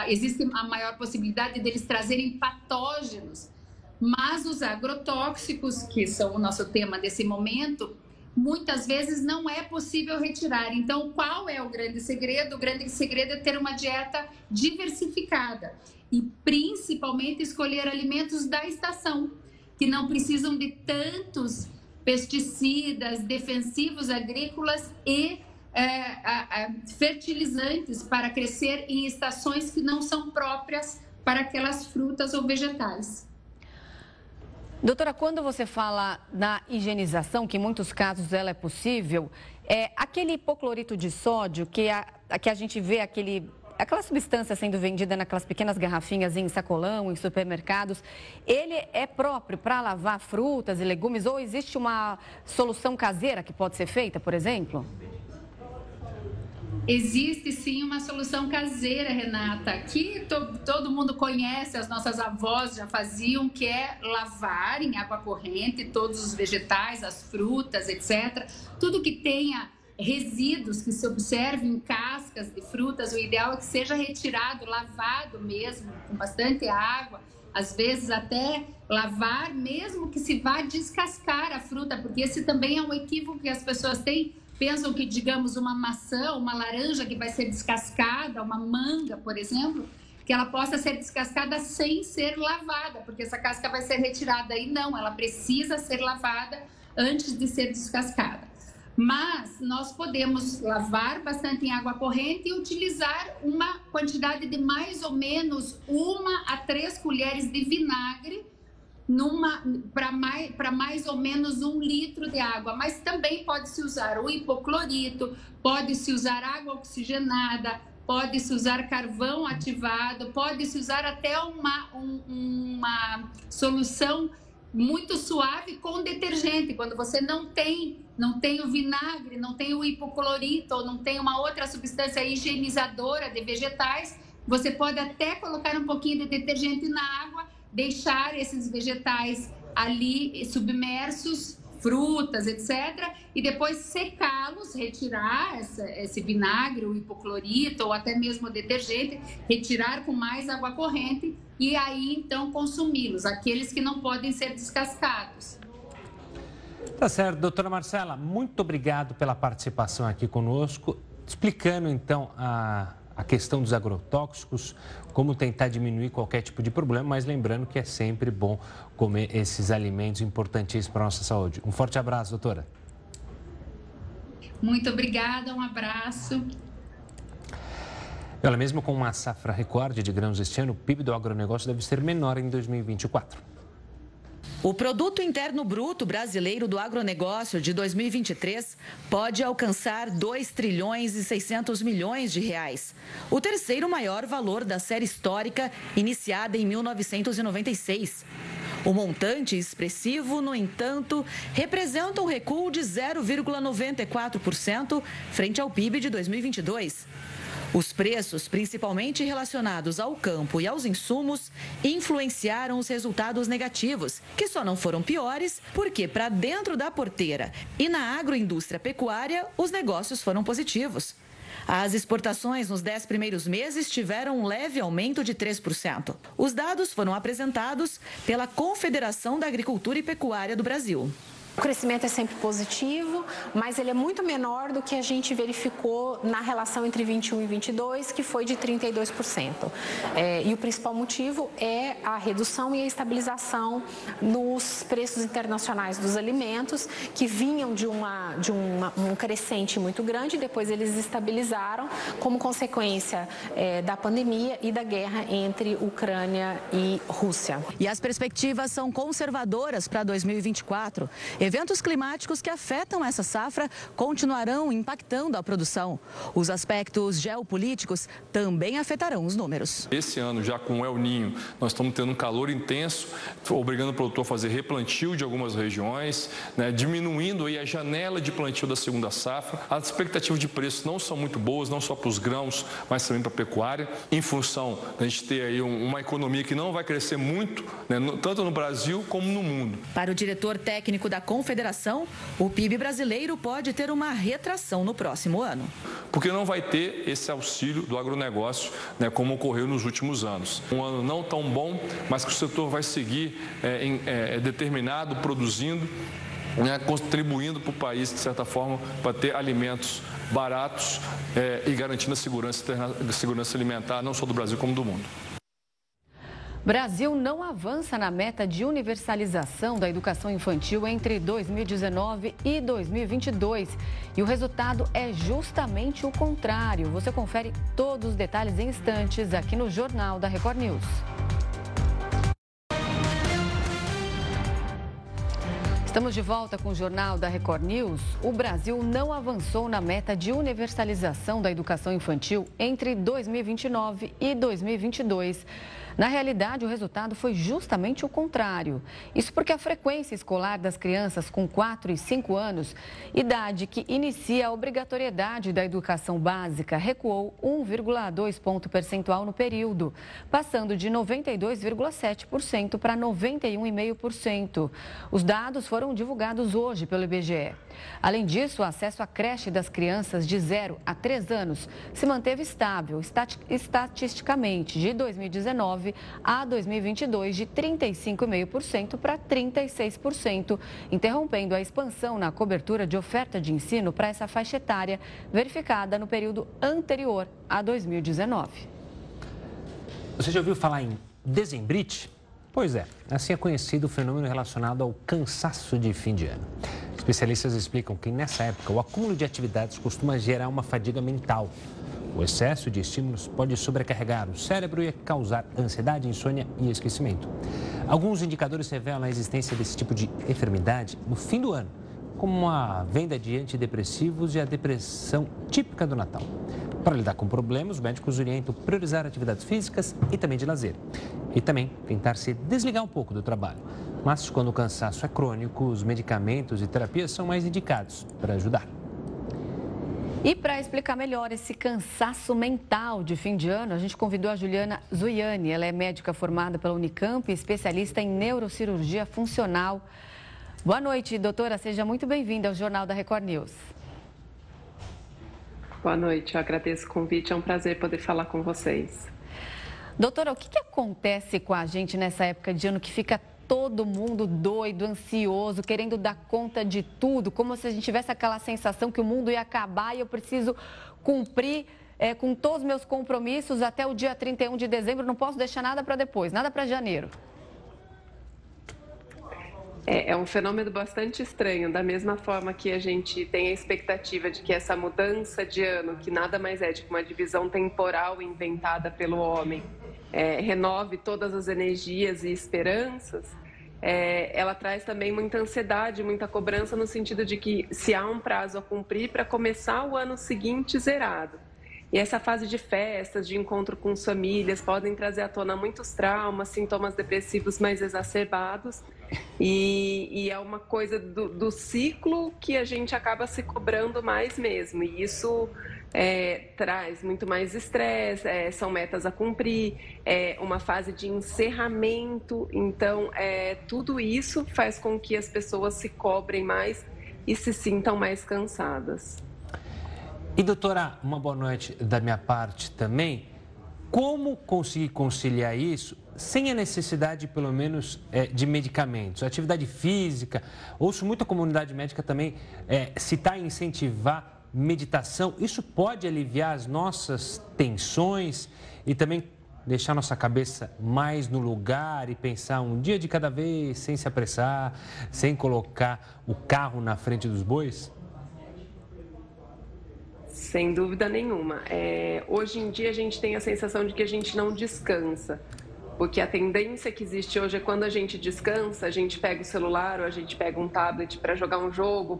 existe a maior possibilidade deles trazerem patógenos. Mas os agrotóxicos que são o nosso tema desse momento muitas vezes não é possível retirar. Então, qual é o grande segredo? O grande segredo é ter uma dieta diversificada e principalmente escolher alimentos da estação, que não precisam de tantos pesticidas, defensivos agrícolas e é, fertilizantes para crescer em estações que não são próprias para aquelas frutas ou vegetais. Doutora, quando você fala na higienização, que em muitos casos ela é possível, é aquele hipoclorito de sódio que a, que a gente vê aquele aquela substância sendo vendida naquelas pequenas garrafinhas em sacolão, em supermercados, ele é próprio para lavar frutas e legumes ou existe uma solução caseira que pode ser feita, por exemplo? Existe sim uma solução caseira, Renata, que to, todo mundo conhece, as nossas avós já faziam, que é lavar em água corrente todos os vegetais, as frutas, etc. Tudo que tenha resíduos que se observem em cascas de frutas, o ideal é que seja retirado, lavado mesmo, com bastante água às vezes até lavar, mesmo que se vá descascar a fruta, porque esse também é um equívoco que as pessoas têm. Pensam que, digamos, uma maçã, uma laranja que vai ser descascada, uma manga, por exemplo, que ela possa ser descascada sem ser lavada, porque essa casca vai ser retirada. E não, ela precisa ser lavada antes de ser descascada. Mas nós podemos lavar bastante em água corrente e utilizar uma quantidade de mais ou menos uma a três colheres de vinagre para mais, mais ou menos um litro de água. Mas também pode-se usar o hipoclorito, pode-se usar água oxigenada, pode-se usar carvão ativado, pode-se usar até uma, um, uma solução muito suave com detergente. Quando você não tem, não tem o vinagre, não tem o hipoclorito, ou não tem uma outra substância higienizadora de vegetais, você pode até colocar um pouquinho de detergente na água, deixar esses vegetais ali submersos frutas, etc., e depois secá-los, retirar essa, esse vinagre, o hipoclorito ou até mesmo o detergente, retirar com mais água corrente e aí então consumi-los, aqueles que não podem ser descascados. Tá certo, doutora Marcela, muito obrigado pela participação aqui conosco, explicando então a a questão dos agrotóxicos, como tentar diminuir qualquer tipo de problema, mas lembrando que é sempre bom comer esses alimentos importantíssimos para a nossa saúde. Um forte abraço, doutora. Muito obrigada, um abraço. Olha, mesmo com uma safra recorde de grãos este ano, o PIB do agronegócio deve ser menor em 2024. O produto interno bruto brasileiro do agronegócio de 2023 pode alcançar 2 trilhões e 600 milhões de reais, o terceiro maior valor da série histórica iniciada em 1996. O montante expressivo, no entanto, representa um recuo de 0,94% frente ao PIB de 2022. Os preços, principalmente relacionados ao campo e aos insumos, influenciaram os resultados negativos, que só não foram piores porque, para dentro da porteira e na agroindústria pecuária, os negócios foram positivos. As exportações nos dez primeiros meses tiveram um leve aumento de 3%. Os dados foram apresentados pela Confederação da Agricultura e Pecuária do Brasil. O crescimento é sempre positivo, mas ele é muito menor do que a gente verificou na relação entre 21 e 22, que foi de 32%. É, e o principal motivo é a redução e a estabilização nos preços internacionais dos alimentos, que vinham de, uma, de uma, um crescente muito grande, depois eles estabilizaram como consequência é, da pandemia e da guerra entre Ucrânia e Rússia. E as perspectivas são conservadoras para 2024. Eventos climáticos que afetam essa safra continuarão impactando a produção. Os aspectos geopolíticos também afetarão os números. Esse ano, já com o El Ninho, nós estamos tendo um calor intenso, obrigando o produtor a fazer replantio de algumas regiões, né, diminuindo aí a janela de plantio da segunda safra. As expectativas de preço não são muito boas, não só para os grãos, mas também para a pecuária, em função da gente ter aí uma economia que não vai crescer muito, né, tanto no Brasil como no mundo. Para o diretor técnico da confederação, o PIB brasileiro pode ter uma retração no próximo ano. Porque não vai ter esse auxílio do agronegócio, né, como ocorreu nos últimos anos. Um ano não tão bom, mas que o setor vai seguir é, em, é, determinado, produzindo né, contribuindo para o país, de certa forma, para ter alimentos baratos é, e garantindo a segurança, a segurança alimentar, não só do Brasil, como do mundo. Brasil não avança na meta de universalização da educação infantil entre 2019 e 2022. E o resultado é justamente o contrário. Você confere todos os detalhes em instantes aqui no Jornal da Record News. Estamos de volta com o Jornal da Record News. O Brasil não avançou na meta de universalização da educação infantil entre 2029 e 2022. Na realidade, o resultado foi justamente o contrário. Isso porque a frequência escolar das crianças com 4 e 5 anos, idade que inicia a obrigatoriedade da educação básica, recuou 1,2 ponto percentual no período, passando de 92,7% para 91,5%. Os dados foram divulgados hoje pelo IBGE. Além disso, o acesso à creche das crianças de 0 a 3 anos se manteve estável estatisticamente de 2019 a 2022 de 35,5% para 36%, interrompendo a expansão na cobertura de oferta de ensino para essa faixa etária verificada no período anterior a 2019. Você já ouviu falar em desembrite? Pois é, assim é conhecido o fenômeno relacionado ao cansaço de fim de ano. Especialistas explicam que nessa época o acúmulo de atividades costuma gerar uma fadiga mental. O excesso de estímulos pode sobrecarregar o cérebro e causar ansiedade, insônia e esquecimento. Alguns indicadores revelam a existência desse tipo de enfermidade no fim do ano, como a venda de antidepressivos e a depressão típica do Natal. Para lidar com problemas, os médicos orientam priorizar atividades físicas e também de lazer. E também tentar se desligar um pouco do trabalho. Mas quando o cansaço é crônico, os medicamentos e terapias são mais indicados para ajudar. E para explicar melhor esse cansaço mental de fim de ano, a gente convidou a Juliana Zuiani. Ela é médica formada pela Unicamp e especialista em neurocirurgia funcional. Boa noite, doutora. Seja muito bem-vinda ao Jornal da Record News. Boa noite, eu agradeço o convite, é um prazer poder falar com vocês. Doutora, o que, que acontece com a gente nessa época de ano que fica todo mundo doido, ansioso, querendo dar conta de tudo, como se a gente tivesse aquela sensação que o mundo ia acabar e eu preciso cumprir é, com todos os meus compromissos até o dia 31 de dezembro, não posso deixar nada para depois, nada para janeiro. É, é, um fenômeno bastante estranho, da mesma forma que a gente tem a expectativa de que essa mudança de ano, que nada mais é de que uma divisão temporal inventada pelo homem, é, renove todas as energias e esperanças, é, ela traz também muita ansiedade, muita cobrança no sentido de que se há um prazo a cumprir para começar o ano seguinte zerado. E essa fase de festas, de encontro com famílias, podem trazer à tona muitos traumas, sintomas depressivos mais exacerbados. E, e é uma coisa do, do, ciclo que a gente acaba se cobrando mais mesmo. E isso é, traz muito mais estresse, é, são metas a cumprir, é uma fase de encerramento. Então, é, tudo isso faz com que as pessoas se cobrem mais e se sintam mais cansadas. E doutora, uma boa noite da minha parte também. Como conseguir conciliar isso sem a necessidade, pelo menos, é, de medicamentos? Atividade física, ouço muita comunidade médica também é, citar e incentivar meditação. Isso pode aliviar as nossas tensões e também deixar nossa cabeça mais no lugar e pensar um dia de cada vez, sem se apressar, sem colocar o carro na frente dos bois? Sem dúvida nenhuma. É, hoje em dia a gente tem a sensação de que a gente não descansa. Porque a tendência que existe hoje é quando a gente descansa, a gente pega o celular ou a gente pega um tablet para jogar um jogo,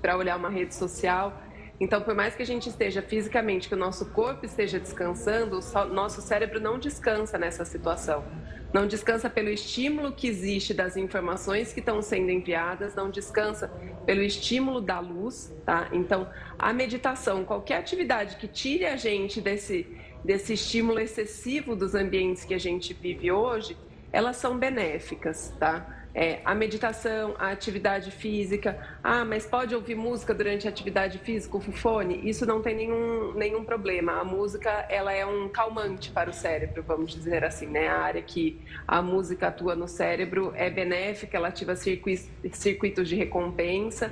para olhar uma rede social. Então, por mais que a gente esteja fisicamente, que o nosso corpo esteja descansando, o nosso cérebro não descansa nessa situação. Não descansa pelo estímulo que existe das informações que estão sendo enviadas, não descansa pelo estímulo da luz, tá? Então, a meditação, qualquer atividade que tire a gente desse, desse estímulo excessivo dos ambientes que a gente vive hoje, elas são benéficas, tá? É, a meditação, a atividade física. Ah, mas pode ouvir música durante a atividade física, o fone? Isso não tem nenhum, nenhum problema. A música, ela é um calmante para o cérebro, vamos dizer assim, né? A área que a música atua no cérebro é benéfica, ela ativa circuitos, de recompensa.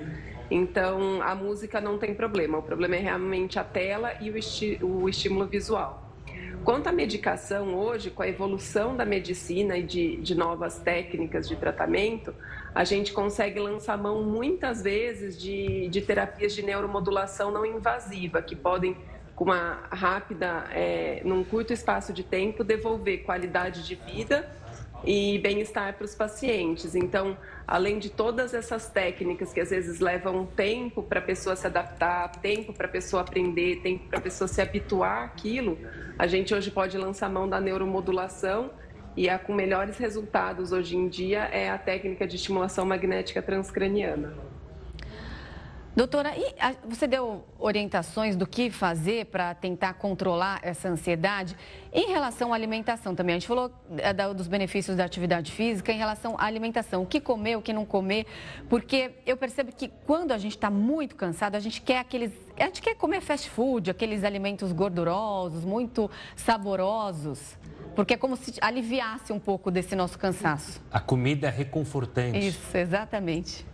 Então, a música não tem problema. O problema é realmente a tela e o, esti o estímulo visual. Quanto à medicação, hoje, com a evolução da medicina e de, de novas técnicas de tratamento, a gente consegue lançar mão muitas vezes de, de terapias de neuromodulação não invasiva, que podem, com uma rápida, é, num curto espaço de tempo, devolver qualidade de vida e bem-estar para os pacientes. Então, além de todas essas técnicas que às vezes levam tempo para a pessoa se adaptar, tempo para a pessoa aprender, tempo para a pessoa se habituar àquilo, a gente hoje pode lançar mão da neuromodulação e a com melhores resultados hoje em dia é a técnica de estimulação magnética transcraniana. Doutora, você deu orientações do que fazer para tentar controlar essa ansiedade em relação à alimentação também? A gente falou é, dos benefícios da atividade física em relação à alimentação, o que comer, o que não comer, porque eu percebo que quando a gente está muito cansado, a gente quer aqueles, a gente quer comer fast food, aqueles alimentos gordurosos, muito saborosos. Porque é como se aliviasse um pouco desse nosso cansaço. A comida é reconfortante. Isso, exatamente.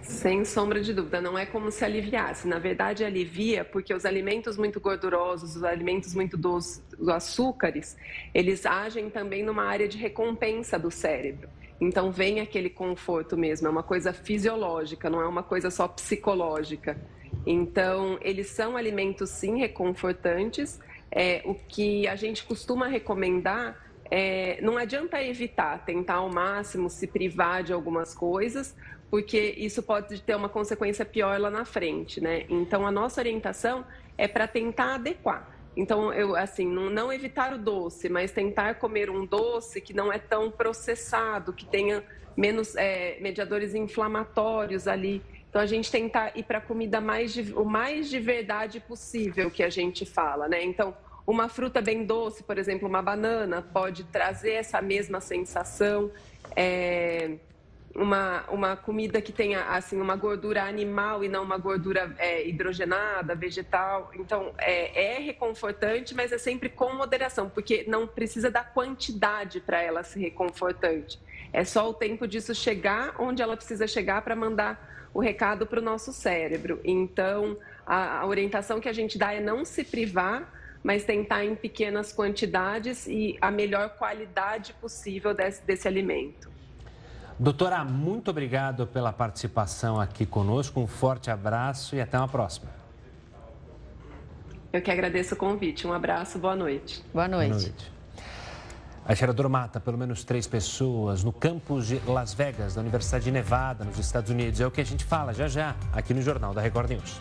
Sem sombra de dúvida, não é como se aliviasse. Na verdade, alivia porque os alimentos muito gordurosos, os alimentos muito doces, os açúcares, eles agem também numa área de recompensa do cérebro. Então, vem aquele conforto mesmo, é uma coisa fisiológica, não é uma coisa só psicológica. Então, eles são alimentos, sim, reconfortantes. É, o que a gente costuma recomendar é, não adianta evitar, tentar ao máximo se privar de algumas coisas, porque isso pode ter uma consequência pior lá na frente, né? Então, a nossa orientação é para tentar adequar. Então, eu, assim, não, evitar o doce, mas tentar comer um doce que não é tão processado, que tenha menos é, mediadores inflamatórios ali. Então, a gente tentar ir para a comida mais de, o mais de verdade possível que a gente fala, né? Então, uma fruta bem doce, por exemplo, uma banana, pode trazer essa mesma sensação. É, uma, uma comida que tenha assim uma gordura animal e não uma gordura é, hidrogenada, vegetal. Então é, é, reconfortante, mas é sempre com moderação, porque não precisa da quantidade para ela ser reconfortante. É só o tempo disso chegar onde ela precisa chegar para mandar o recado para o nosso cérebro. Então a, a orientação que a gente dá é não se privar mas tentar em pequenas quantidades e a melhor qualidade possível desse, desse alimento. Doutora, muito obrigado pela participação aqui conosco. Um forte abraço e até uma próxima. Eu que agradeço o convite. Um abraço, boa noite. Boa noite. Boa noite. A cheiradora mata pelo menos três pessoas no campus de Las Vegas, da Universidade de Nevada, nos Estados Unidos. É o que a gente fala já já aqui no Jornal da Record News.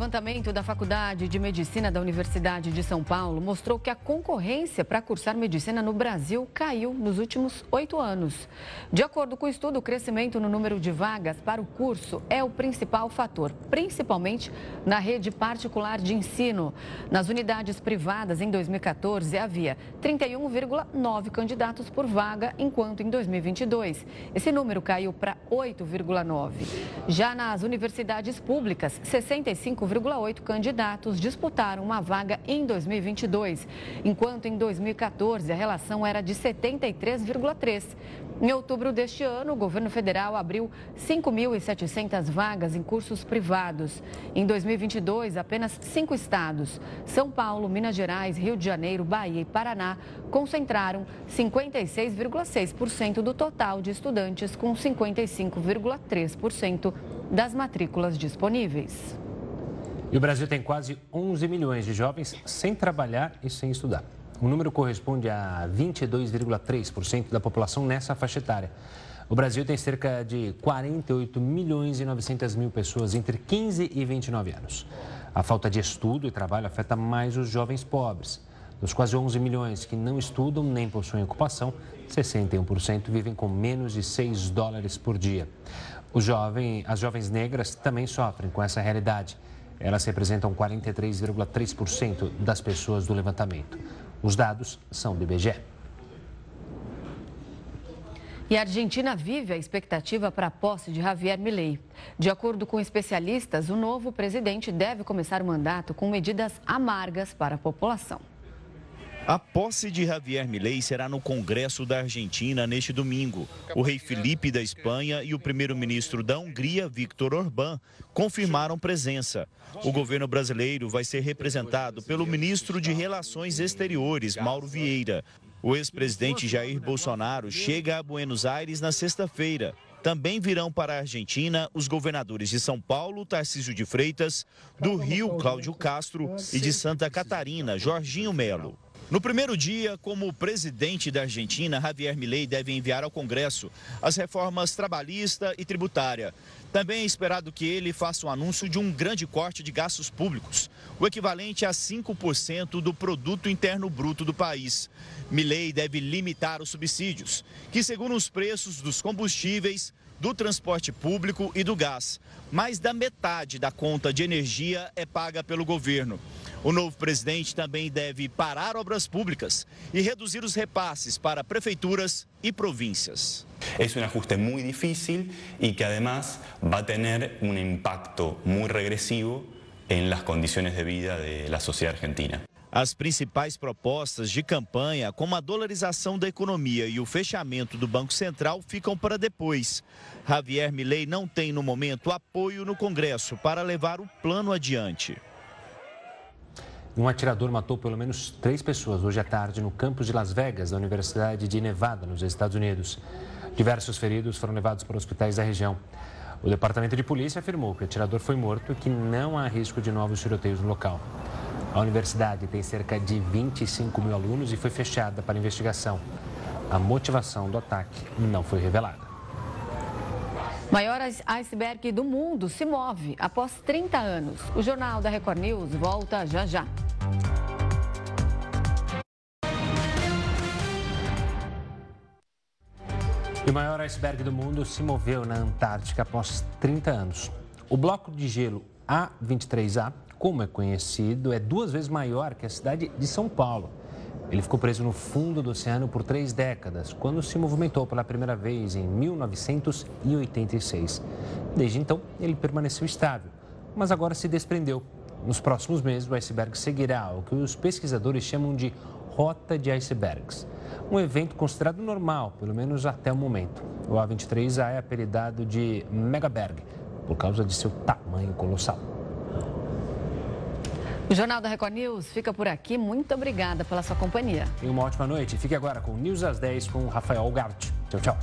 Levantamento da Faculdade de Medicina da Universidade de São Paulo mostrou que a concorrência para cursar medicina no Brasil caiu nos últimos oito anos. De acordo com o estudo, o crescimento no número de vagas para o curso é o principal fator, principalmente na rede particular de ensino. Nas unidades privadas, em 2014, havia 31,9 candidatos por vaga, enquanto em 2022 esse número caiu para 8,9. Já nas universidades públicas, 65 5,8 candidatos disputaram uma vaga em 2022, enquanto em 2014 a relação era de 73,3. Em outubro deste ano, o governo federal abriu 5.700 vagas em cursos privados. Em 2022, apenas cinco estados, São Paulo, Minas Gerais, Rio de Janeiro, Bahia e Paraná, concentraram 56,6% do total de estudantes, com 55,3% das matrículas disponíveis. E o Brasil tem quase 11 milhões de jovens sem trabalhar e sem estudar. O número corresponde a 22,3% da população nessa faixa etária. O Brasil tem cerca de 48 milhões e 900 mil pessoas entre 15 e 29 anos. A falta de estudo e trabalho afeta mais os jovens pobres. Dos quase 11 milhões que não estudam nem possuem ocupação, 61% vivem com menos de 6 dólares por dia. Jovem, as jovens negras também sofrem com essa realidade. Elas representam 43,3% das pessoas do levantamento. Os dados são do IBGE. E a Argentina vive a expectativa para a posse de Javier Milei. De acordo com especialistas, o novo presidente deve começar o mandato com medidas amargas para a população. A posse de Javier Milei será no Congresso da Argentina neste domingo. O rei Felipe da Espanha e o primeiro-ministro da Hungria, Viktor Orbán, confirmaram presença. O governo brasileiro vai ser representado pelo ministro de Relações Exteriores, Mauro Vieira. O ex-presidente Jair Bolsonaro chega a Buenos Aires na sexta-feira. Também virão para a Argentina os governadores de São Paulo, Tarcísio de Freitas, do Rio, Cláudio Castro e de Santa Catarina, Jorginho Melo. No primeiro dia, como presidente da Argentina, Javier Milei deve enviar ao Congresso as reformas trabalhista e tributária. Também é esperado que ele faça um anúncio de um grande corte de gastos públicos, o equivalente a 5% do produto interno bruto do país. Milei deve limitar os subsídios, que segundo os preços dos combustíveis, do transporte público e do gás. Mais da metade da conta de energia é paga pelo governo. O novo presidente também deve parar obras públicas e reduzir os repasses para prefeituras y provincias. Es un ajuste muy difícil y que además va a tener un impacto muy regresivo en las de vida de la sociedad argentina. As principais propostas de campanha, como a dolarização da economia e o fechamento do Banco Central, ficam para depois. Javier Milei não tem no momento apoio no Congresso para levar o plano adiante. Um atirador matou pelo menos três pessoas hoje à tarde no campus de Las Vegas, da Universidade de Nevada, nos Estados Unidos. Diversos feridos foram levados para hospitais da região. O Departamento de Polícia afirmou que o atirador foi morto e que não há risco de novos tiroteios no local. A universidade tem cerca de 25 mil alunos e foi fechada para investigação. A motivação do ataque não foi revelada. Maior iceberg do mundo se move após 30 anos. O Jornal da Record News volta já já. E o maior iceberg do mundo se moveu na Antártica após 30 anos. O bloco de gelo A23A, como é conhecido, é duas vezes maior que a cidade de São Paulo. Ele ficou preso no fundo do oceano por três décadas, quando se movimentou pela primeira vez em 1986. Desde então, ele permaneceu estável, mas agora se desprendeu. Nos próximos meses, o iceberg seguirá o que os pesquisadores chamam de rota de icebergs. Um evento considerado normal, pelo menos até o momento. O A23A é apelidado de Megaberg, por causa de seu tamanho colossal. O Jornal da Record News fica por aqui. Muito obrigada pela sua companhia. E uma ótima noite. Fique agora com News às 10 com Rafael Gart. Tchau, tchau.